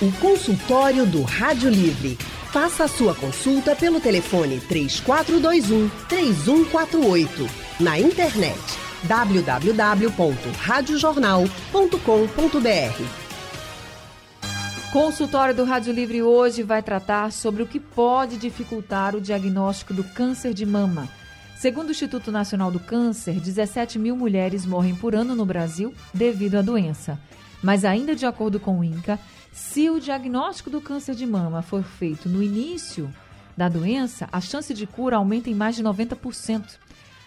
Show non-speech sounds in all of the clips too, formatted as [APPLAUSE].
O consultório do Rádio Livre. Faça a sua consulta pelo telefone 3421 3148. Na internet www.radiojornal.com.br. Consultório do Rádio Livre hoje vai tratar sobre o que pode dificultar o diagnóstico do câncer de mama. Segundo o Instituto Nacional do Câncer, 17 mil mulheres morrem por ano no Brasil devido à doença. Mas, ainda de acordo com o INCA, se o diagnóstico do câncer de mama for feito no início da doença, a chance de cura aumenta em mais de 90%.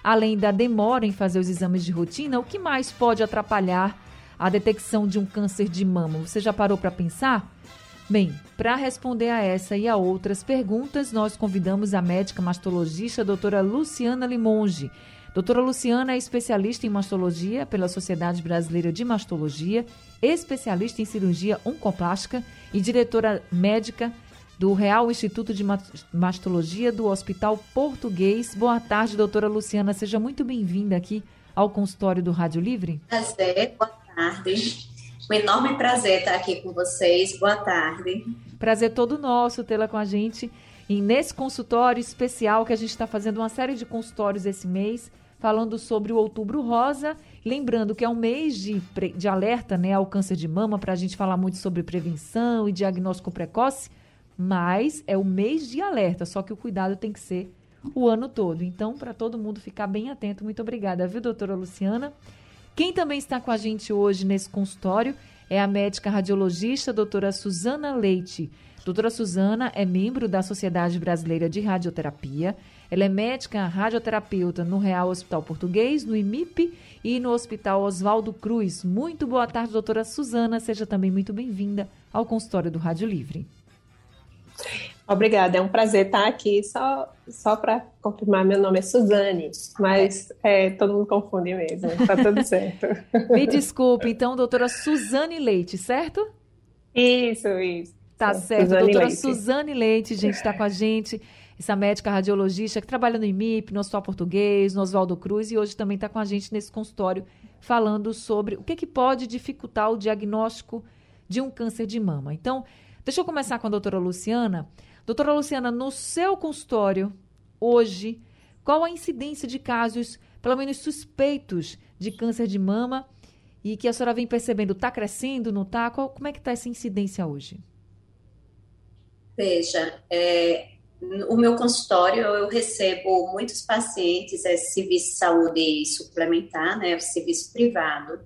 Além da demora em fazer os exames de rotina, o que mais pode atrapalhar a detecção de um câncer de mama? Você já parou para pensar? Bem, para responder a essa e a outras perguntas, nós convidamos a médica mastologista a doutora Luciana Limonge. Doutora Luciana é especialista em mastologia pela Sociedade Brasileira de Mastologia, especialista em cirurgia oncoplástica e diretora médica do Real Instituto de Mastologia do Hospital Português. Boa tarde, doutora Luciana. Seja muito bem-vinda aqui ao consultório do Rádio Livre. Prazer, boa tarde. Um enorme prazer estar aqui com vocês. Boa tarde. Prazer todo nosso tê-la com a gente. E nesse consultório especial que a gente está fazendo uma série de consultórios esse mês, falando sobre o Outubro Rosa. Lembrando que é um mês de, de alerta né, ao câncer de mama, para a gente falar muito sobre prevenção e diagnóstico precoce, mas é o mês de alerta, só que o cuidado tem que ser o ano todo. Então, para todo mundo ficar bem atento, muito obrigada, viu, doutora Luciana? Quem também está com a gente hoje nesse consultório é a médica radiologista doutora Suzana Leite. Doutora Suzana é membro da Sociedade Brasileira de Radioterapia. Ela é médica radioterapeuta no Real Hospital Português, no IMIP e no Hospital Oswaldo Cruz. Muito boa tarde, doutora Suzana. Seja também muito bem-vinda ao consultório do Rádio Livre. Obrigada, é um prazer estar aqui. Só, só para confirmar, meu nome é Suzane, mas é, todo mundo confunde mesmo, tá tudo [LAUGHS] certo. Me desculpe, então, doutora Suzane Leite, certo? Isso, isso. Tá certo, Suzane doutora Leite. Suzane Leite, gente, está com a gente, essa médica radiologista que trabalha no IMIP, no Hospital Português, no Oswaldo Cruz, e hoje também está com a gente nesse consultório falando sobre o que, que pode dificultar o diagnóstico de um câncer de mama. Então, deixa eu começar com a doutora Luciana. Doutora Luciana, no seu consultório, hoje, qual a incidência de casos, pelo menos suspeitos, de câncer de mama e que a senhora vem percebendo? Está crescendo, não está? Como é que está essa incidência hoje? Veja, é, o meu consultório eu recebo muitos pacientes, é serviço de saúde suplementar, né, serviço privado.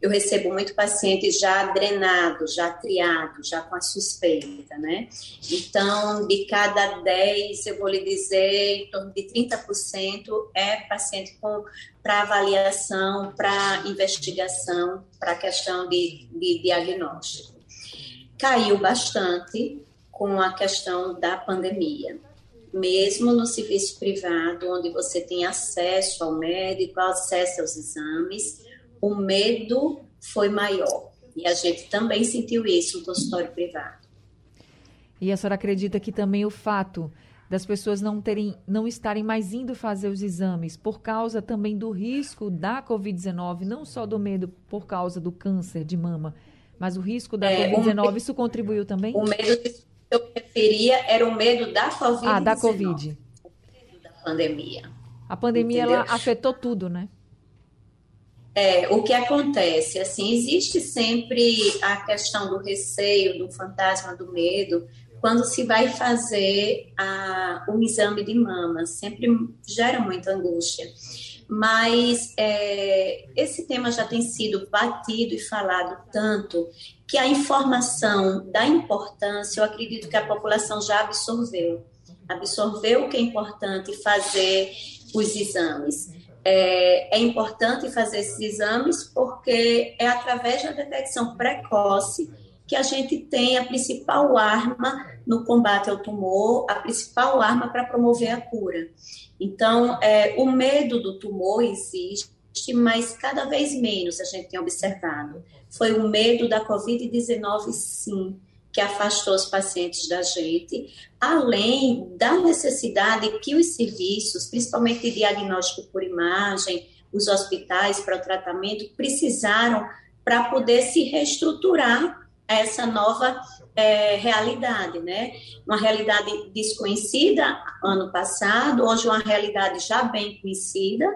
Eu recebo muito pacientes já drenados, já triados, já com a suspeita, né? Então, de cada 10, eu vou lhe dizer, em torno de 30% é paciente com para avaliação, para investigação, para questão de, de diagnóstico. Caiu bastante, com a questão da pandemia. Mesmo no serviço privado, onde você tem acesso ao médico, acesso aos exames, o medo foi maior. E a gente também sentiu isso no consultório privado. E a senhora acredita que também o fato das pessoas não terem, não estarem mais indo fazer os exames por causa também do risco da COVID-19, não só do medo por causa do câncer de mama, mas o risco da é, COVID-19, isso contribuiu também? O medo de eu me referia era o medo da Covid. Ah, da Covid. O medo da pandemia. A pandemia ela afetou tudo, né? É, o que acontece, assim, existe sempre a questão do receio, do fantasma do medo, quando se vai fazer a, um exame de mama, sempre gera muita angústia. Mas é, esse tema já tem sido batido e falado tanto que a informação da importância, eu acredito que a população já absorveu. Absorveu que é importante fazer os exames. É, é, importante fazer esses exames porque é através da detecção precoce que a gente tem a principal arma no combate ao tumor, a principal arma para promover a cura. Então, é, o medo do tumor existe, mas cada vez menos a gente tem observado. Foi o medo da Covid-19, sim, que afastou os pacientes da gente, além da necessidade que os serviços, principalmente diagnóstico por imagem, os hospitais para o tratamento, precisaram para poder se reestruturar essa nova é, realidade, né? Uma realidade desconhecida ano passado, hoje uma realidade já bem conhecida,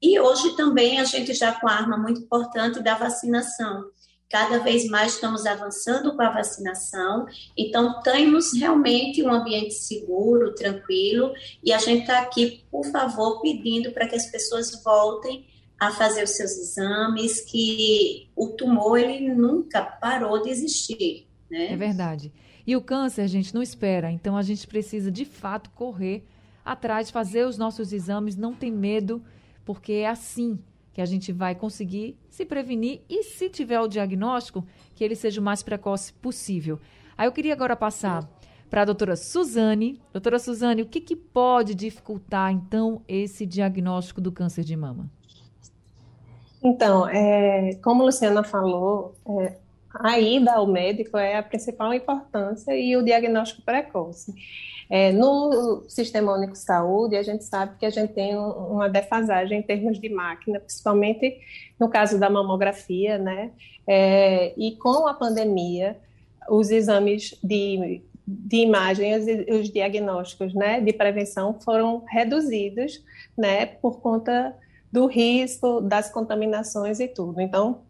e hoje também a gente já com a arma muito importante da vacinação. Cada vez mais estamos avançando com a vacinação, então temos realmente um ambiente seguro, tranquilo, e a gente está aqui, por favor, pedindo para que as pessoas voltem a fazer os seus exames, que o tumor ele nunca parou de existir. Né? É verdade. E o câncer, gente, não espera. Então a gente precisa de fato correr atrás, fazer os nossos exames, não tem medo, porque é assim que a gente vai conseguir se prevenir e se tiver o diagnóstico, que ele seja o mais precoce possível. Aí eu queria agora passar para a doutora Suzane. Doutora Suzane, o que, que pode dificultar, então, esse diagnóstico do câncer de mama? Então, é, como a Luciana falou, é, a ida ao médico é a principal importância e o diagnóstico precoce. É, no Sistema Único de Saúde, a gente sabe que a gente tem uma defasagem em termos de máquina, principalmente no caso da mamografia, né? É, e com a pandemia, os exames de, de imagem, os, os diagnósticos né, de prevenção foram reduzidos, né? Por conta do risco das contaminações e tudo. Então,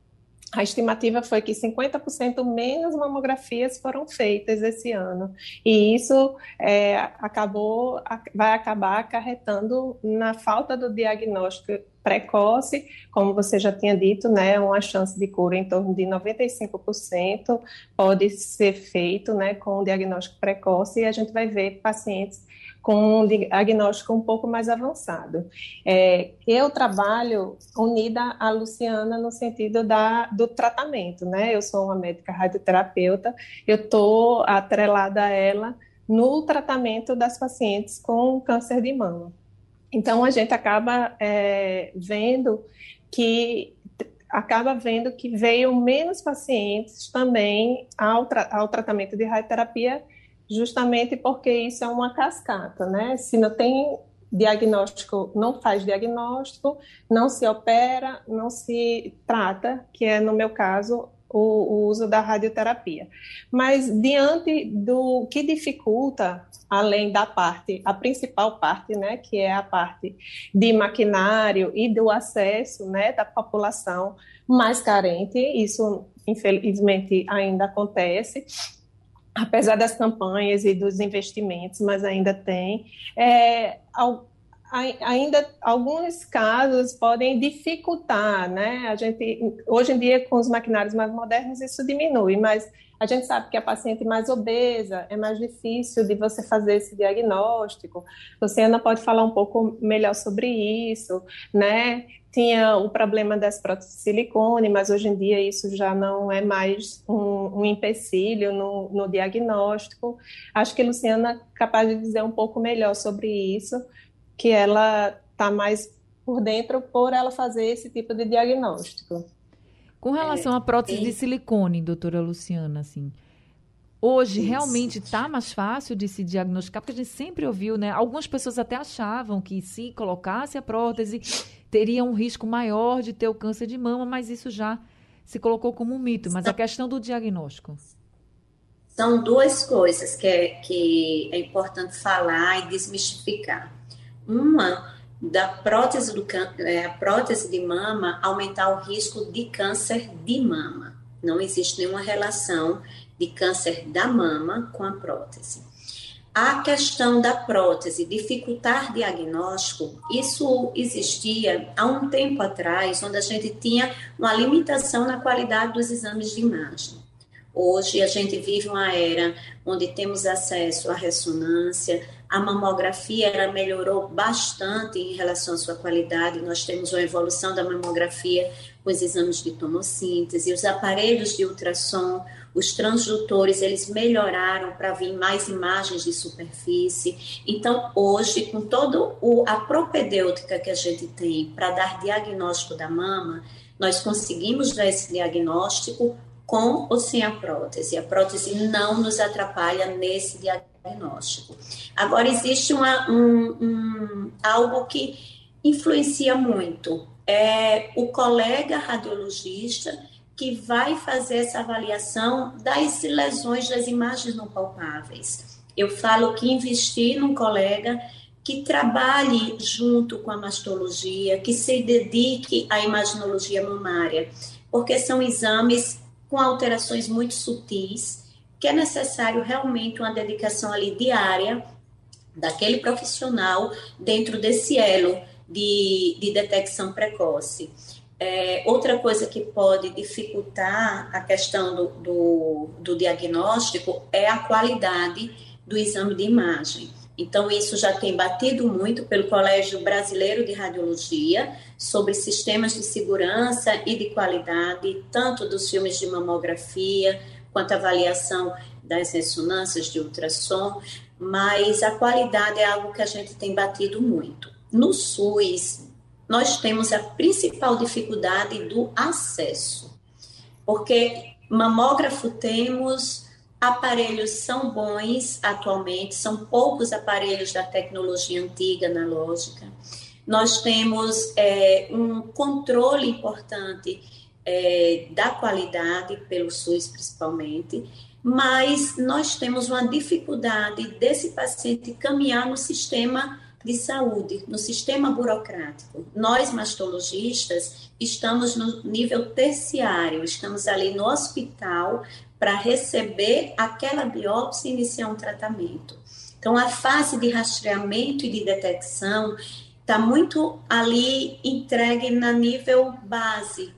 a estimativa foi que 50% menos mamografias foram feitas esse ano. E isso é, acabou, vai acabar acarretando na falta do diagnóstico precoce, como você já tinha dito, né, uma chance de cura em torno de 95% pode ser feito, né, com o diagnóstico precoce e a gente vai ver pacientes com um diagnóstico um pouco mais avançado. É, eu trabalho unida à Luciana no sentido da, do tratamento, né? Eu sou uma médica radioterapeuta, eu estou atrelada a ela no tratamento das pacientes com câncer de mama. Então, a gente acaba é, vendo que acaba vendo que veio menos pacientes também ao, tra ao tratamento de radioterapia justamente porque isso é uma cascata, né? Se não tem diagnóstico, não faz diagnóstico, não se opera, não se trata, que é no meu caso o, o uso da radioterapia. Mas diante do que dificulta, além da parte, a principal parte, né, que é a parte de maquinário e do acesso, né, da população mais carente, isso infelizmente ainda acontece apesar das campanhas e dos investimentos, mas ainda tem. É, ainda alguns casos podem dificultar, né? A gente hoje em dia com os maquinários mais modernos isso diminui, mas a gente sabe que a paciente mais obesa é mais difícil de você fazer esse diagnóstico. Ainda pode falar um pouco melhor sobre isso, né? Tinha o problema das próteses de silicone, mas hoje em dia isso já não é mais um, um empecilho no, no diagnóstico. Acho que a Luciana é capaz de dizer um pouco melhor sobre isso, que ela está mais por dentro por ela fazer esse tipo de diagnóstico. Com relação é, à prótese de silicone, doutora Luciana, assim, hoje Isso. realmente está mais fácil de se diagnosticar, porque a gente sempre ouviu, né? Algumas pessoas até achavam que se colocasse a prótese, teria um risco maior de ter o câncer de mama, mas isso já se colocou como um mito. Mas a questão do diagnóstico. São duas coisas que é, que é importante falar e desmistificar. Uma da prótese, do, é, a prótese de mama aumentar o risco de câncer de mama. Não existe nenhuma relação de câncer da mama com a prótese. A questão da prótese dificultar diagnóstico, isso existia há um tempo atrás, onde a gente tinha uma limitação na qualidade dos exames de imagem. Hoje a gente vive uma era onde temos acesso à ressonância, a mamografia ela melhorou bastante em relação à sua qualidade. Nós temos uma evolução da mamografia com os exames de tomossíntese, os aparelhos de ultrassom, os transdutores, eles melhoraram para vir mais imagens de superfície. Então, hoje, com toda a propedêutica que a gente tem para dar diagnóstico da mama, nós conseguimos dar esse diagnóstico com ou sem a prótese. A prótese não nos atrapalha nesse diagnóstico. Agora, existe uma, um, um, algo que influencia muito. É o colega radiologista que vai fazer essa avaliação das lesões das imagens não palpáveis. Eu falo que investir num colega que trabalhe junto com a mastologia, que se dedique à imaginologia mamária, porque são exames com alterações muito sutis, que é necessário realmente uma dedicação ali diária daquele profissional dentro desse elo de, de detecção precoce. É, outra coisa que pode dificultar a questão do, do, do diagnóstico é a qualidade do exame de imagem. Então, isso já tem batido muito pelo Colégio Brasileiro de Radiologia sobre sistemas de segurança e de qualidade, tanto dos filmes de mamografia, quanto a avaliação das ressonâncias de ultrassom, mas a qualidade é algo que a gente tem batido muito. No SUS, nós temos a principal dificuldade do acesso, porque mamógrafo temos, aparelhos são bons atualmente, são poucos aparelhos da tecnologia antiga analógica. Nós temos é, um controle importante é, da qualidade pelo SUS principalmente, mas nós temos uma dificuldade desse paciente caminhar no sistema de saúde, no sistema burocrático. Nós, mastologistas, estamos no nível terciário, estamos ali no hospital para receber aquela biópsia e iniciar um tratamento. Então, a fase de rastreamento e de detecção está muito ali entregue na nível base,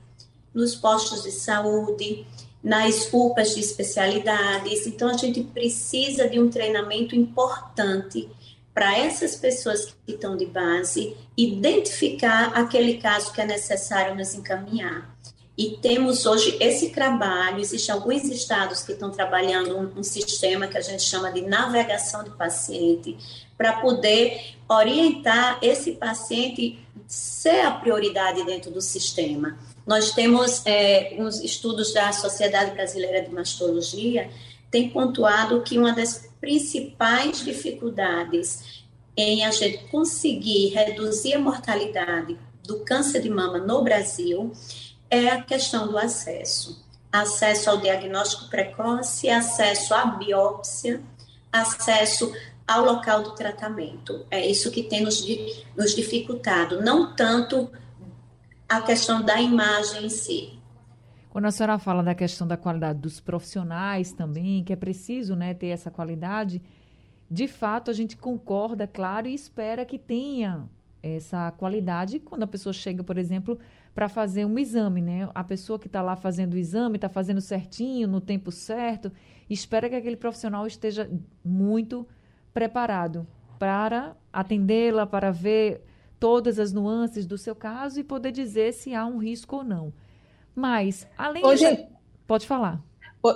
nos postos de saúde, nas UPAs de especialidades. Então, a gente precisa de um treinamento importante para essas pessoas que estão de base identificar aquele caso que é necessário nos encaminhar. E temos hoje esse trabalho, existem alguns estados que estão trabalhando um, um sistema que a gente chama de navegação de paciente, para poder orientar esse paciente ser a prioridade dentro do sistema. Nós temos é, uns estudos da Sociedade Brasileira de Mastologia, tem pontuado que uma das principais dificuldades em a gente conseguir reduzir a mortalidade do câncer de mama no Brasil é a questão do acesso. Acesso ao diagnóstico precoce, acesso à biópsia, acesso ao local do tratamento. É isso que tem nos, nos dificultado, não tanto a questão da imagem em si. Quando a senhora fala da questão da qualidade dos profissionais também, que é preciso né, ter essa qualidade, de fato a gente concorda, claro, e espera que tenha essa qualidade quando a pessoa chega, por exemplo, para fazer um exame, né? A pessoa que está lá fazendo o exame está fazendo certinho, no tempo certo, espera que aquele profissional esteja muito preparado para atendê-la, para ver todas as nuances do seu caso e poder dizer se há um risco ou não. Mas, além hoje, de... Pode falar.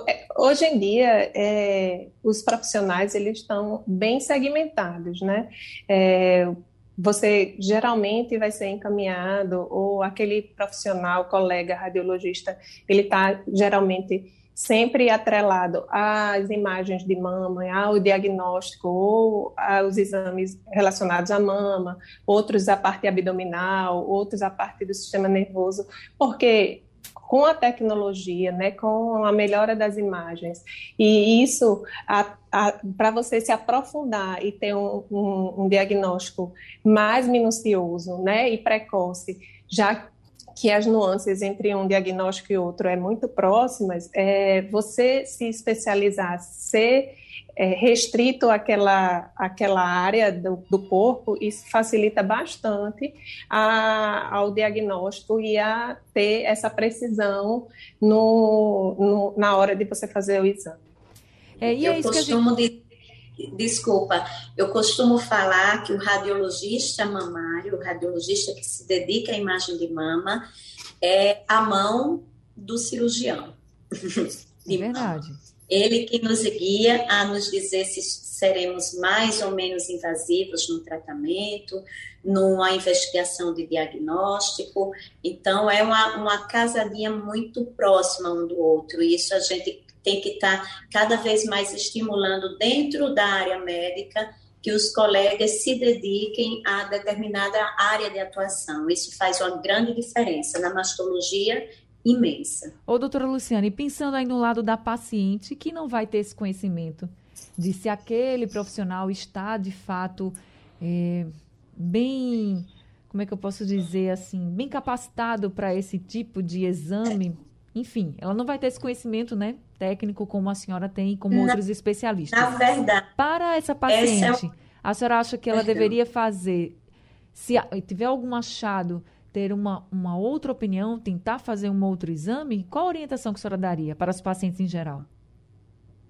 É, hoje em dia, é, os profissionais eles estão bem segmentados, né? É, você geralmente vai ser encaminhado, ou aquele profissional, colega radiologista, ele está geralmente sempre atrelado às imagens de mama, ao diagnóstico ou aos exames relacionados à mama, outros à parte abdominal, outros à parte do sistema nervoso, porque com a tecnologia, né, com a melhora das imagens, e isso para você se aprofundar e ter um, um, um diagnóstico mais minucioso, né, e precoce, já que as nuances entre um diagnóstico e outro é muito próximas, é, você se especializar, ser é, restrito àquela, àquela área do, do corpo, isso facilita bastante a, ao diagnóstico e a ter essa precisão no, no na hora de você fazer o exame. É, e é eu costumo gente... de, desculpa, eu costumo falar que o radiologista mamário, o radiologista que se dedica à imagem de mama, é a mão do cirurgião. De verdade. Ele que nos guia a nos dizer se seremos mais ou menos invasivos no tratamento, numa investigação de diagnóstico. Então, é uma, uma casadinha muito próxima um do outro. E isso a gente tem que estar tá cada vez mais estimulando dentro da área médica que os colegas se dediquem a determinada área de atuação. Isso faz uma grande diferença na mastologia imensa. Ô, doutora Luciane, pensando aí no lado da paciente que não vai ter esse conhecimento de se aquele profissional está de fato é, bem, como é que eu posso dizer assim, bem capacitado para esse tipo de exame, enfim, ela não vai ter esse conhecimento, né, técnico como a senhora tem e como na, outros especialistas. Na verdade. Para essa paciente, é a senhora acha que ela deveria fazer, se tiver algum achado ter uma, uma outra opinião, tentar fazer um outro exame, qual a orientação que a senhora daria para os pacientes em geral?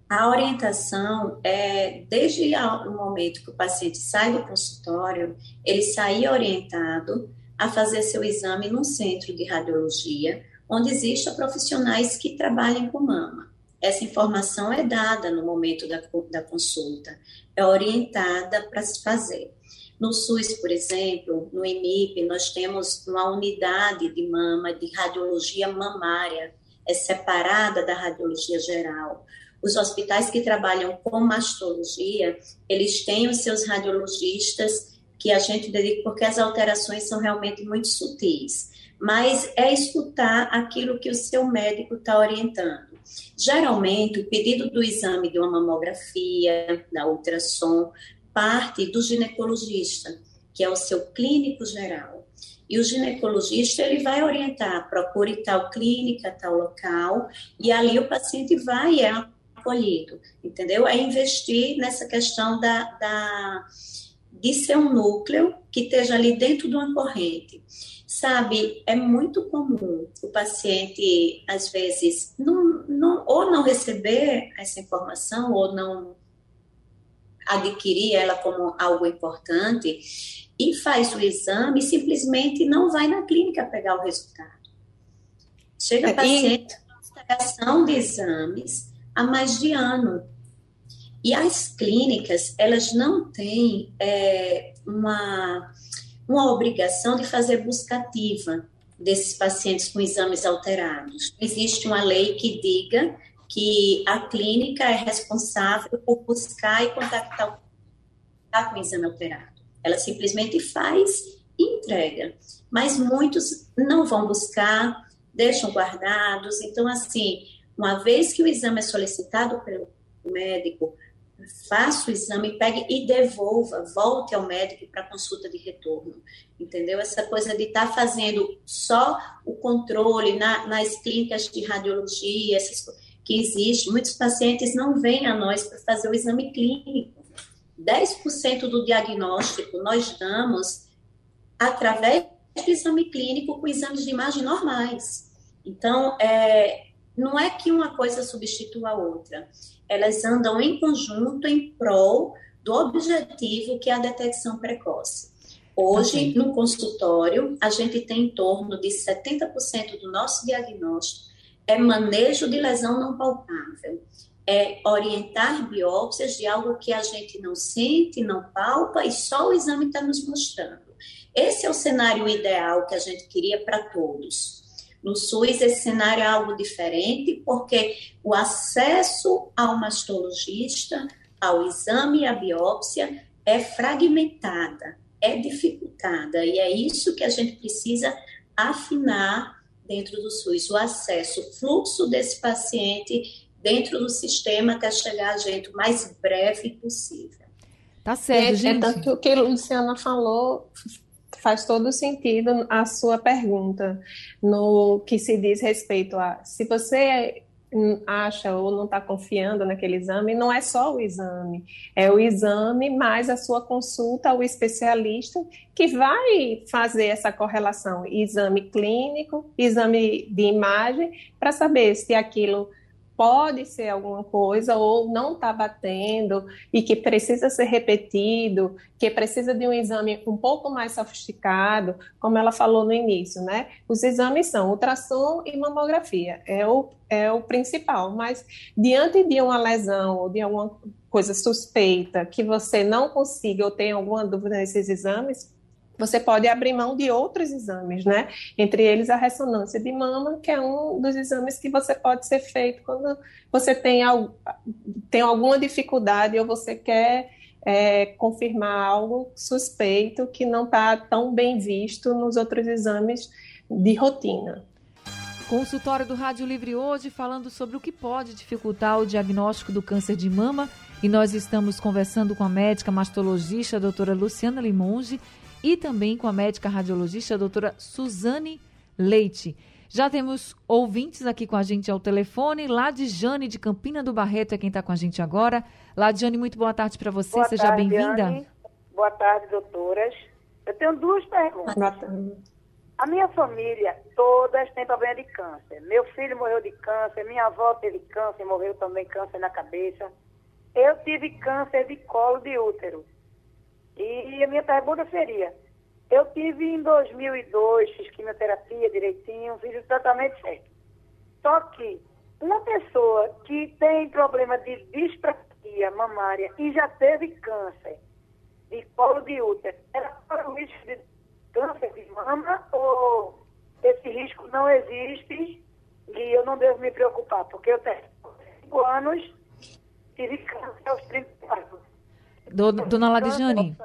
A orientação é, desde o momento que o paciente sai do consultório, ele sair orientado a fazer seu exame num centro de radiologia, onde existam profissionais que trabalhem com mama. Essa informação é dada no momento da, da consulta, é orientada para se fazer. No SUS, por exemplo, no EMIP, nós temos uma unidade de mama de radiologia mamária, é separada da radiologia geral. Os hospitais que trabalham com mastologia, eles têm os seus radiologistas que a gente dedica porque as alterações são realmente muito sutis. Mas é escutar aquilo que o seu médico está orientando. Geralmente, o pedido do exame de uma mamografia, da ultrassom, parte do ginecologista, que é o seu clínico geral. E o ginecologista ele vai orientar, procure tal clínica, tal local, e ali o paciente vai é acolhido, entendeu? É investir nessa questão da, da de ser um núcleo que esteja ali dentro de uma corrente. Sabe, é muito comum o paciente, às vezes, não, não, ou não receber essa informação, ou não adquirir ela como algo importante e faz o exame e simplesmente não vai na clínica pegar o resultado. Chega paciente com postergação de exames há mais de ano. E as clínicas, elas não têm é, uma, uma obrigação de fazer busca ativa desses pacientes com exames alterados. Existe uma lei que diga que a clínica é responsável por buscar e contactar o com o exame alterado. Ela simplesmente faz e entrega. Mas muitos não vão buscar, deixam guardados. Então, assim, uma vez que o exame é solicitado pelo médico, faça o exame, pegue e devolva, volte ao médico para consulta de retorno, entendeu? Essa coisa de estar tá fazendo só o controle na, nas clínicas de radiologia, essas coisas que existe, muitos pacientes não vêm a nós para fazer o exame clínico. 10% do diagnóstico nós damos através do exame clínico com exames de imagem normais. Então, é, não é que uma coisa substitua a outra, elas andam em conjunto em prol do objetivo que é a detecção precoce. Hoje, no consultório, a gente tem em torno de 70% do nosso diagnóstico é manejo de lesão não palpável, é orientar biópsias de algo que a gente não sente, não palpa e só o exame está nos mostrando. Esse é o cenário ideal que a gente queria para todos. No SUS, esse cenário é algo diferente, porque o acesso ao mastologista, ao exame e à biópsia é fragmentada, é dificultada, e é isso que a gente precisa afinar dentro do SUS, o acesso, o fluxo desse paciente dentro do sistema até chegar a gente o mais breve possível. Tá certo, é, é gente. É tanto que a Luciana falou faz todo sentido a sua pergunta no que se diz respeito a se você acha ou não está confiando naquele exame, não é só o exame, é o exame mais a sua consulta ao especialista que vai fazer essa correlação, exame clínico, exame de imagem, para saber se aquilo pode ser alguma coisa ou não está batendo e que precisa ser repetido, que precisa de um exame um pouco mais sofisticado, como ela falou no início, né? Os exames são ultrassom e mamografia, é o, é o principal, mas diante de uma lesão ou de alguma coisa suspeita que você não consiga ou tem alguma dúvida nesses exames, você pode abrir mão de outros exames, né? Entre eles a ressonância de mama, que é um dos exames que você pode ser feito quando você tem, tem alguma dificuldade ou você quer é, confirmar algo suspeito que não está tão bem visto nos outros exames de rotina. Consultório do Rádio Livre hoje falando sobre o que pode dificultar o diagnóstico do câncer de mama e nós estamos conversando com a médica mastologista a doutora Luciana Limonge e também com a médica radiologista a doutora Suzane Leite. Já temos ouvintes aqui com a gente ao telefone. Jane de Campina do Barreto é quem está com a gente agora. Jane, muito boa tarde para você. Boa Seja bem-vinda. Boa tarde, doutoras. Eu tenho duas perguntas. A minha família, todas têm problema de câncer. Meu filho morreu de câncer, minha avó teve câncer, morreu também câncer na cabeça. Eu tive câncer de colo de útero. E a minha pergunta seria: eu tive em 2002, fiz quimioterapia direitinho, fiz o tratamento certo. Só que uma pessoa que tem problema de disprasia mamária e já teve câncer de colo de útero, ela corre o risco de câncer de mama ou esse risco não existe e eu não devo me preocupar, porque eu tenho 5 anos, tive câncer aos 34. Dona, Dona Ladijane,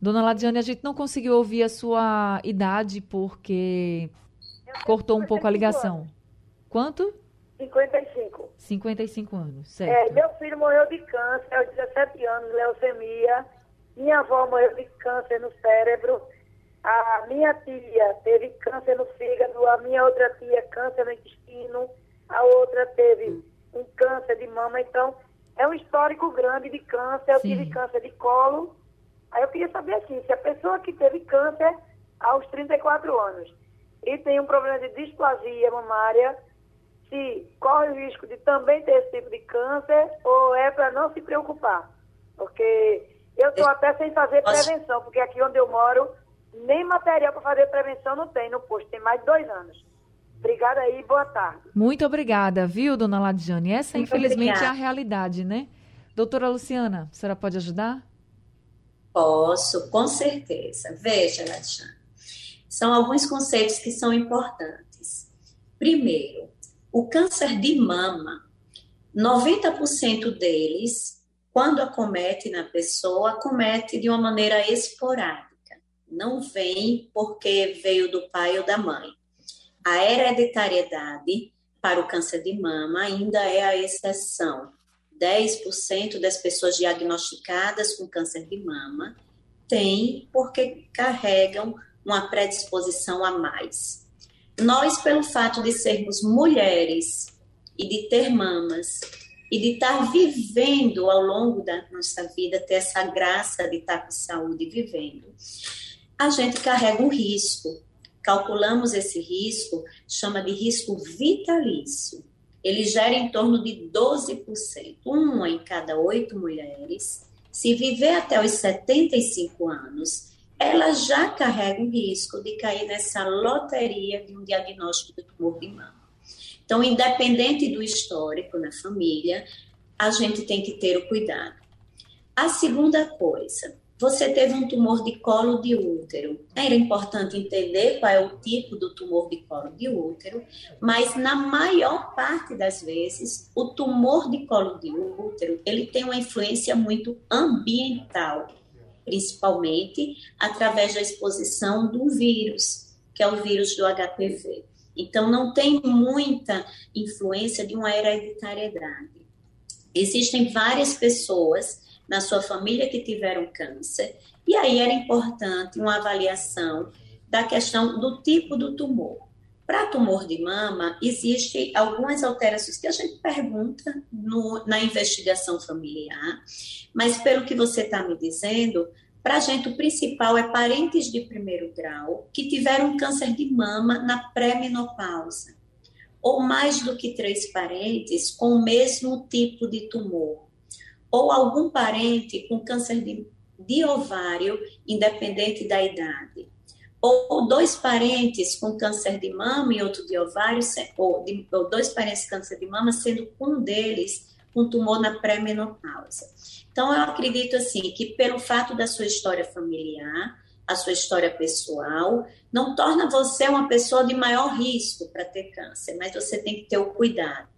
Dona Ladiane, a gente não conseguiu ouvir a sua idade porque cortou um pouco a ligação. Anos. Quanto? 55. 55 anos, é, certo. É, meu filho morreu de câncer aos 17 anos, leucemia. Minha avó morreu de câncer no cérebro. A minha tia teve câncer no fígado. A minha outra tia, câncer no intestino. A outra teve um câncer de mama. Então, é um histórico grande de câncer. Eu Sim. tive câncer de colo Aí eu queria saber assim, se a pessoa que teve câncer aos 34 anos e tem um problema de displasia mamária, se corre o risco de também ter esse tipo de câncer ou é para não se preocupar. Porque eu estou até sem fazer prevenção, porque aqui onde eu moro, nem material para fazer prevenção não tem no posto, tem mais de dois anos. Obrigada aí, boa tarde. Muito obrigada, viu, dona Ladiane? Essa, Muito infelizmente, obrigada. é a realidade, né? Doutora Luciana, a senhora pode ajudar? Posso, com certeza. Veja, Alexandre, são alguns conceitos que são importantes. Primeiro, o câncer de mama, 90% deles, quando acomete na pessoa, acomete de uma maneira esporádica. Não vem porque veio do pai ou da mãe. A hereditariedade para o câncer de mama ainda é a exceção. 10% das pessoas diagnosticadas com câncer de mama têm porque carregam uma predisposição a mais. Nós, pelo fato de sermos mulheres e de ter mamas e de estar vivendo ao longo da nossa vida, ter essa graça de estar com saúde vivendo, a gente carrega um risco. Calculamos esse risco, chama de risco vitalício ele gera em torno de 12%. Uma em cada oito mulheres, se viver até os 75 anos, ela já carrega o risco de cair nessa loteria de um diagnóstico de tumor de mama. Então, independente do histórico na família, a gente tem que ter o cuidado. A segunda coisa, você teve um tumor de colo de útero. Era importante entender qual é o tipo do tumor de colo de útero, mas na maior parte das vezes, o tumor de colo de útero, ele tem uma influência muito ambiental, principalmente através da exposição do vírus, que é o vírus do HPV. Então, não tem muita influência de uma hereditariedade. Existem várias pessoas na sua família que tiveram câncer, e aí era importante uma avaliação da questão do tipo do tumor. Para tumor de mama, existem algumas alterações que a gente pergunta no, na investigação familiar, mas pelo que você está me dizendo, para a gente o principal é parentes de primeiro grau que tiveram câncer de mama na pré-menopausa, ou mais do que três parentes com o mesmo tipo de tumor ou algum parente com câncer de, de ovário, independente da idade, ou dois parentes com câncer de mama e outro de ovário, ou, de, ou dois parentes com câncer de mama, sendo um deles com tumor na pré-menopausa. Então, eu acredito assim que pelo fato da sua história familiar, a sua história pessoal, não torna você uma pessoa de maior risco para ter câncer, mas você tem que ter o cuidado.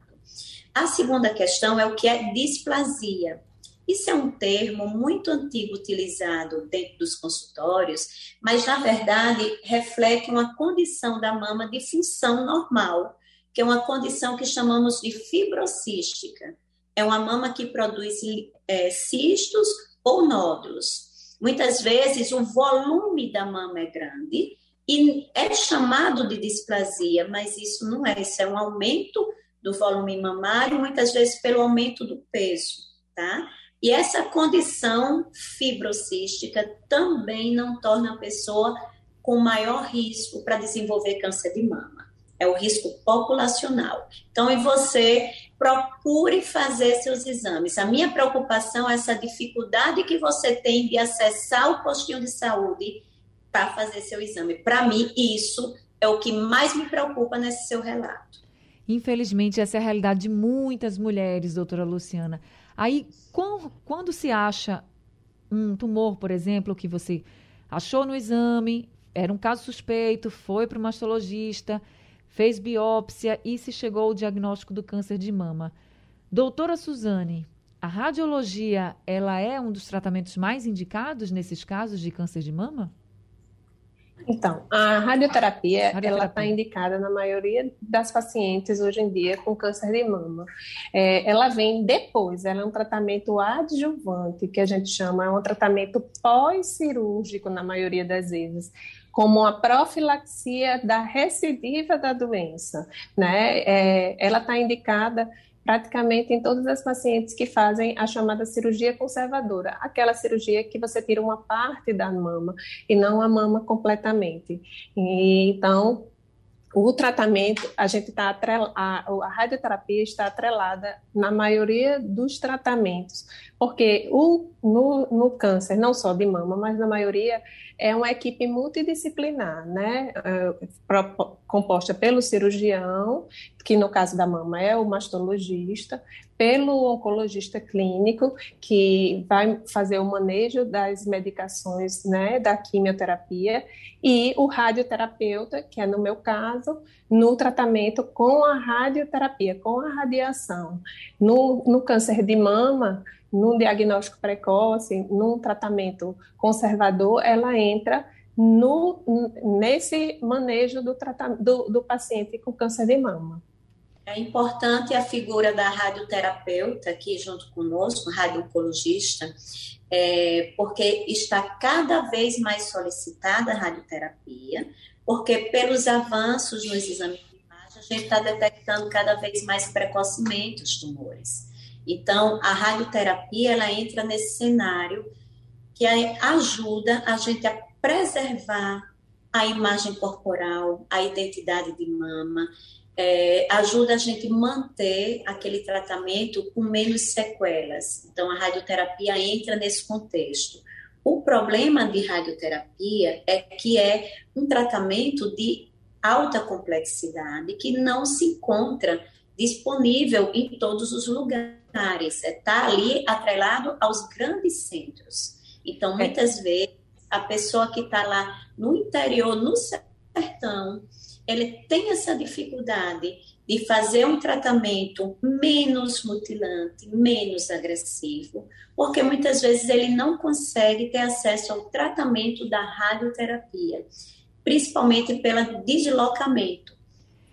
A segunda questão é o que é displasia. Isso é um termo muito antigo utilizado dentro dos consultórios, mas na verdade reflete uma condição da mama de função normal, que é uma condição que chamamos de fibrocística. É uma mama que produz é, cistos ou nódulos. Muitas vezes o volume da mama é grande e é chamado de displasia, mas isso não é, isso é um aumento do volume mamário, muitas vezes pelo aumento do peso, tá? E essa condição fibrocística também não torna a pessoa com maior risco para desenvolver câncer de mama. É o risco populacional. Então, e você procure fazer seus exames. A minha preocupação é essa dificuldade que você tem de acessar o postinho de saúde para fazer seu exame. Para mim, isso é o que mais me preocupa nesse seu relato. Infelizmente, essa é a realidade de muitas mulheres, doutora Luciana. Aí, quando, se acha um tumor, por exemplo, que você achou no exame, era um caso suspeito, foi para o mastologista, fez biópsia e se chegou ao diagnóstico do câncer de mama. Doutora Suzane, a radiologia, ela é um dos tratamentos mais indicados nesses casos de câncer de mama? Então, a radioterapia, radioterapia. ela está indicada na maioria das pacientes hoje em dia com câncer de mama. É, ela vem depois, ela é um tratamento adjuvante, que a gente chama, é um tratamento pós-cirúrgico na maioria das vezes como a profilaxia da recidiva da doença, né? É, ela está indicada praticamente em todas as pacientes que fazem a chamada cirurgia conservadora, aquela cirurgia que você tira uma parte da mama e não a mama completamente. E, então, o tratamento, a gente está a, a radioterapia está atrelada na maioria dos tratamentos, porque o, no, no câncer, não só de mama, mas na maioria, é uma equipe multidisciplinar, né? É, composta pelo cirurgião, que no caso da mama é o mastologista, pelo oncologista clínico, que vai fazer o manejo das medicações, né, da quimioterapia, e o radioterapeuta, que é no meu caso, no tratamento com a radioterapia, com a radiação. No, no câncer de mama, num diagnóstico precoce, num tratamento conservador, ela entra no, nesse manejo do, do, do paciente com câncer de mama. É importante a figura da radioterapeuta aqui junto conosco, radiooncologista, é, porque está cada vez mais solicitada a radioterapia, porque pelos avanços nos exames de imagem, a gente está detectando cada vez mais precocemente os tumores. Então, a radioterapia ela entra nesse cenário que ajuda a gente a preservar a imagem corporal, a identidade de mama, é, ajuda a gente manter aquele tratamento com menos sequelas. Então, a radioterapia entra nesse contexto. O problema de radioterapia é que é um tratamento de alta complexidade que não se encontra disponível em todos os lugares está é, ali atrelado aos grandes centros. Então, é. muitas é. vezes, a pessoa que está lá no interior, no sertão, ele tem essa dificuldade de fazer um tratamento menos mutilante, menos agressivo, porque muitas vezes ele não consegue ter acesso ao tratamento da radioterapia, principalmente pelo deslocamento.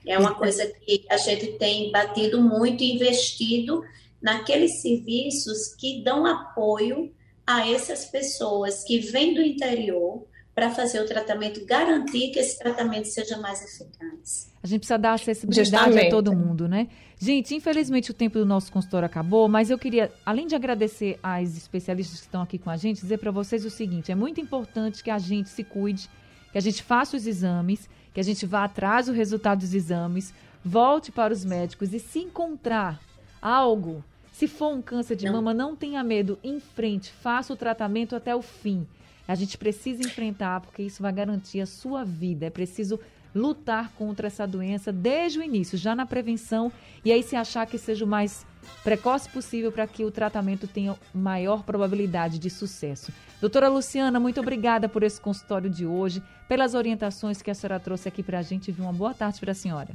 É uma coisa que a gente tem batido muito investido naqueles serviços que dão apoio a essas pessoas que vêm do interior para fazer o tratamento, garantir que esse tratamento seja mais eficaz. A gente precisa dar acessibilidade Justamente. a todo mundo, né? Gente, infelizmente o tempo do nosso consultório acabou, mas eu queria, além de agradecer às especialistas que estão aqui com a gente, dizer para vocês o seguinte: é muito importante que a gente se cuide, que a gente faça os exames, que a gente vá atrás do resultado dos exames, volte para os médicos e se encontrar algo. Se for um câncer de não. mama, não tenha medo, enfrente, faça o tratamento até o fim. A gente precisa enfrentar, porque isso vai garantir a sua vida. É preciso lutar contra essa doença desde o início, já na prevenção, e aí se achar que seja o mais precoce possível para que o tratamento tenha maior probabilidade de sucesso. Doutora Luciana, muito obrigada por esse consultório de hoje, pelas orientações que a senhora trouxe aqui para a gente. Uma boa tarde para a senhora.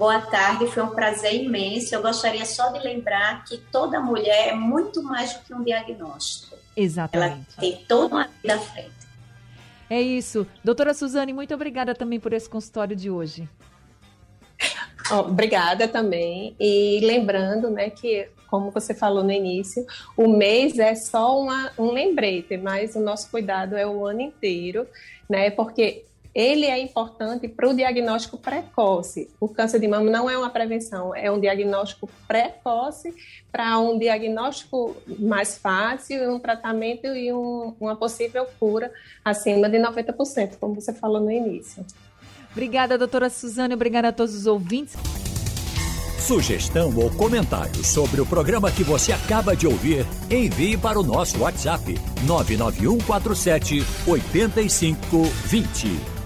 Boa tarde, foi um prazer imenso. Eu gostaria só de lembrar que toda mulher é muito mais do que um diagnóstico. Exatamente. Ela tem toda uma vida à frente. É isso. Doutora Suzane, muito obrigada também por esse consultório de hoje. obrigada também. E lembrando, né, que como você falou no início, o mês é só uma, um lembrete, mas o nosso cuidado é o ano inteiro, né? Porque ele é importante para o diagnóstico precoce. O câncer de mama não é uma prevenção, é um diagnóstico precoce para um diagnóstico mais fácil, um tratamento e um, uma possível cura acima de 90%, como você falou no início. Obrigada, doutora Suzane, obrigada a todos os ouvintes. Sugestão ou comentário sobre o programa que você acaba de ouvir, envie para o nosso WhatsApp 99147 8520.